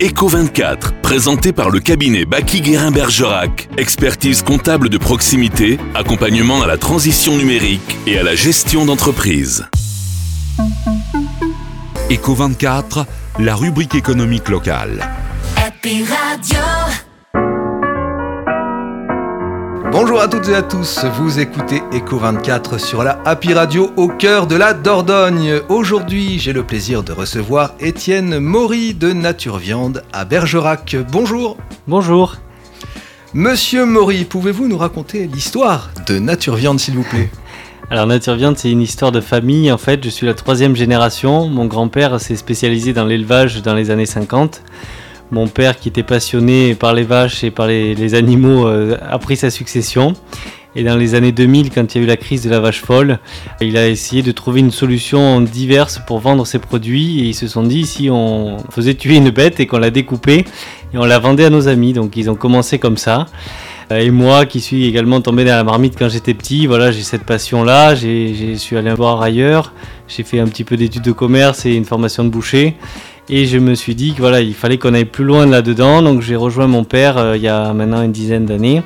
Eco24, présenté par le cabinet Baki Guérin Bergerac. Expertise comptable de proximité, accompagnement à la transition numérique et à la gestion d'entreprise. Eco24, la rubrique économique locale. Happy Radio. Bonjour à toutes et à tous, vous écoutez Eco24 sur la Happy Radio au cœur de la Dordogne. Aujourd'hui, j'ai le plaisir de recevoir Étienne Maury de Nature Viande à Bergerac. Bonjour. Bonjour. Monsieur Maury, pouvez-vous nous raconter l'histoire de Nature Viande s'il vous plaît? Alors Nature Viande, c'est une histoire de famille. En fait, je suis la troisième génération. Mon grand-père s'est spécialisé dans l'élevage dans les années 50. Mon père, qui était passionné par les vaches et par les, animaux, euh, a pris sa succession. Et dans les années 2000, quand il y a eu la crise de la vache folle, il a essayé de trouver une solution diverse pour vendre ses produits. Et ils se sont dit, si on faisait tuer une bête et qu'on la découpait et on la vendait à nos amis. Donc ils ont commencé comme ça. Euh, et moi, qui suis également tombé dans la marmite quand j'étais petit, voilà, j'ai cette passion-là. J'ai suis allé voir ailleurs. J'ai fait un petit peu d'études de commerce et une formation de boucher. Et je me suis dit qu'il fallait qu'on aille plus loin là-dedans. Donc j'ai rejoint mon père euh, il y a maintenant une dizaine d'années.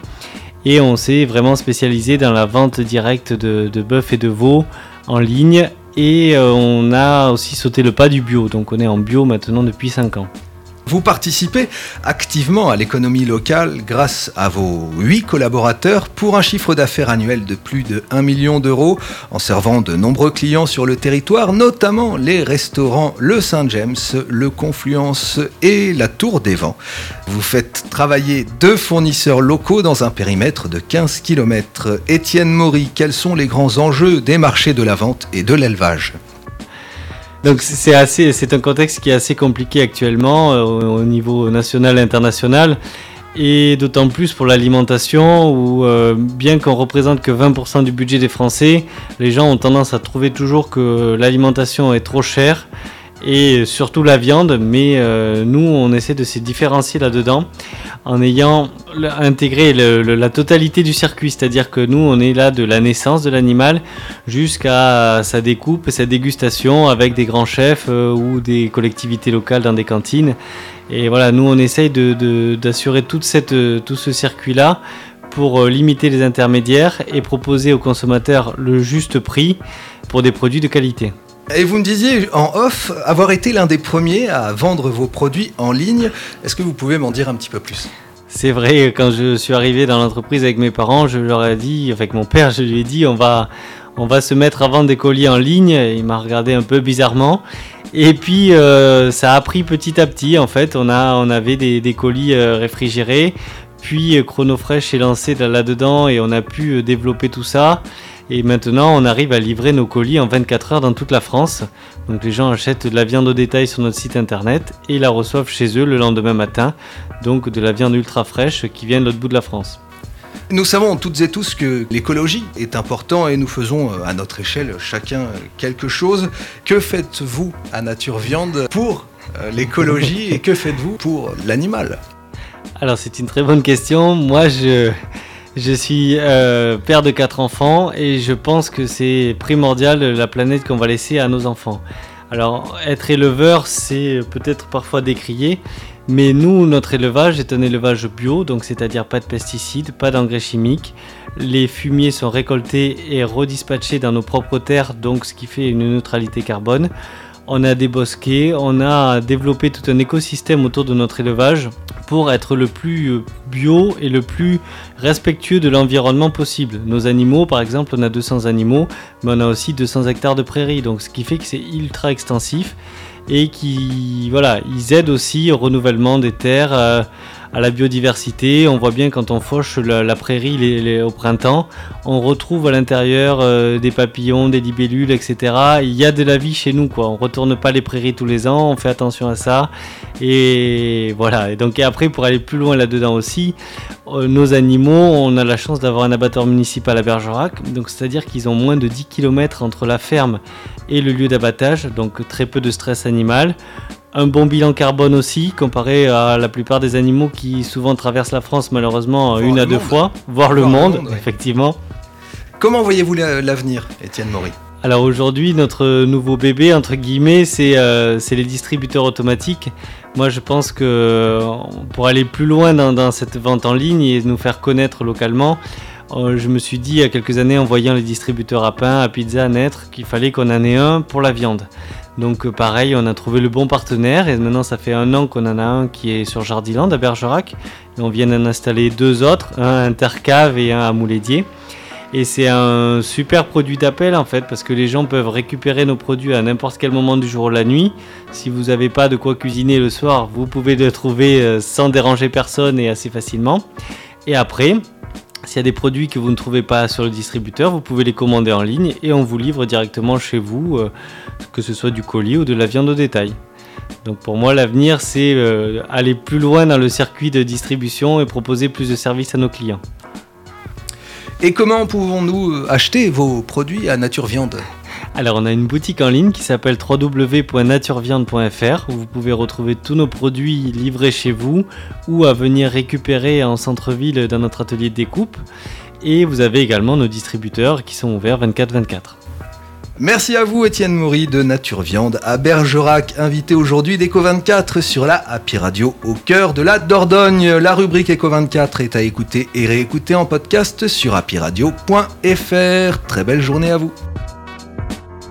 Et on s'est vraiment spécialisé dans la vente directe de, de bœuf et de veau en ligne. Et euh, on a aussi sauté le pas du bio. Donc on est en bio maintenant depuis 5 ans. Vous participez activement à l'économie locale grâce à vos 8 collaborateurs pour un chiffre d'affaires annuel de plus de 1 million d'euros en servant de nombreux clients sur le territoire, notamment les restaurants Le Saint-James, Le Confluence et la Tour des Vents. Vous faites travailler deux fournisseurs locaux dans un périmètre de 15 km. Étienne Maury, quels sont les grands enjeux des marchés de la vente et de l'élevage? Donc c'est assez, c'est un contexte qui est assez compliqué actuellement euh, au, niveau national et international, et d'autant plus pour l'alimentation où euh, bien qu'on représente que 20% du budget des Français, les gens ont tendance à trouver toujours que l'alimentation est trop chère et surtout la viande, mais euh, nous on essaie de se différencier là-dedans en ayant intégré la totalité du circuit, c'est-à-dire que nous on est là de la naissance de l'animal jusqu'à sa découpe, sa dégustation avec des grands chefs euh, ou des collectivités locales dans des cantines. Et voilà, nous on essaye d'assurer de, cette, tout ce circuit-là pour euh, limiter les intermédiaires et proposer aux consommateurs le juste prix pour des produits de qualité. Et vous me disiez en off avoir été l'un des premiers à vendre vos produits en ligne. Est-ce que vous pouvez m'en dire un petit peu plus? C'est vrai, quand je suis arrivé dans l'entreprise avec mes parents, je leur ai dit, avec mon père, je lui ai dit, on va, on va se mettre à vendre des colis en ligne. Il m'a regardé un peu bizarrement. Et puis, euh, ça a pris petit à petit, en fait. On, a, on avait des, colis euh, réfrigérés. Puis, euh, Chronofresh est lancé là-dedans et on a pu développer tout ça. Et maintenant, on arrive à livrer nos colis en 24 heures dans toute la France. Donc les gens achètent de la viande au détail sur notre site internet et la reçoivent chez eux le lendemain matin. Donc de la viande ultra fraîche qui vient de l'autre bout de la France. Nous savons toutes et tous que l'écologie est important et nous faisons euh, à notre échelle chacun quelque chose. Que faites-vous à Nature Viande pour euh, l'écologie et que faites-vous pour l'animal? Alors c'est une très bonne question. Moi je... Je suis euh, père de quatre enfants et je pense que c'est primordial la planète qu'on va laisser à nos enfants. Alors, être éleveur, c'est peut-être parfois décrié, mais nous, notre élevage est un élevage bio, donc c'est-à-dire pas de pesticides, pas d'engrais chimiques. Les fumiers sont récoltés et redispatchés dans nos propres terres, donc ce qui fait une neutralité carbone on a des bosquets, on a développé tout un écosystème autour de notre élevage pour être le plus bio et le plus respectueux de l'environnement possible. Nos animaux, par exemple, on a 200 animaux, mais on a aussi 200 hectares de prairies, donc ce qui fait que c'est ultra extensif et qui, voilà, ils aident aussi au renouvellement des terres. Euh, à la biodiversité. On voit bien quand on fauche la, prairie au printemps, on retrouve à l'intérieur euh, des papillons, des libellules, etc. Il y a de la vie chez nous, quoi. On retourne pas les prairies tous les ans, on fait attention à ça. Et voilà. Et donc après, pour aller plus loin là-dedans aussi, euh, nos animaux, on a la chance d'avoir un abattoir municipal à Bergerac. Donc c'est-à-dire qu'ils ont moins de 10 km entre la ferme et le lieu d'abattage, donc très peu de stress animal un bon bilan carbone aussi, comparé à la plupart des animaux qui souvent traversent la France malheureusement une à deux fois, voire le monde, effectivement. Comment voyez-vous l'avenir, Étienne Maury? Alors aujourd'hui, notre nouveau bébé, entre guillemets, c'est euh, les distributeurs automatiques. Moi, je pense que euh, pour aller plus loin dans, cette vente en ligne et nous faire connaître localement, euh, je me suis dit il y a quelques années en voyant les distributeurs à pain, à pizza naître, qu'il fallait qu'on en ait un pour la viande. Donc euh, pareil, on a trouvé le bon partenaire et maintenant ça fait un an qu'on en a un qui est sur Jardiland à Bergerac. Et on vient d'en installer deux autres, un à Intercave et un à Moulédier. Et c'est un super produit d'appel en fait, parce que les gens peuvent récupérer nos produits à n'importe quel moment du jour ou la nuit. Si vous n'avez pas de quoi cuisiner le soir, vous pouvez le trouver euh, sans déranger personne et assez facilement. Et après, s'il y a des produits que vous ne trouvez pas sur le distributeur, vous pouvez les commander en ligne et on vous livre directement chez vous, euh, que ce soit du colis ou de la viande au détail. Donc pour moi, l'avenir, c'est euh, aller plus loin dans le circuit de distribution et proposer plus de services à nos clients. Et comment pouvons-nous acheter vos produits à Nature Viande? Alors on a une boutique en ligne qui s'appelle www.natureviande.fr où vous pouvez retrouver tous nos produits livrés chez vous ou à venir récupérer en centre-ville dans notre atelier de découpe. Et vous avez également nos distributeurs qui sont ouverts 24-24. Merci à vous Étienne Maury de Nature Viande à Bergerac, invité aujourd'hui d'Eco24 sur la Happy Radio au cœur de la Dordogne. La rubrique Eco24 est à écouter et réécouter en podcast sur happyradio.fr. Très belle journée à vous.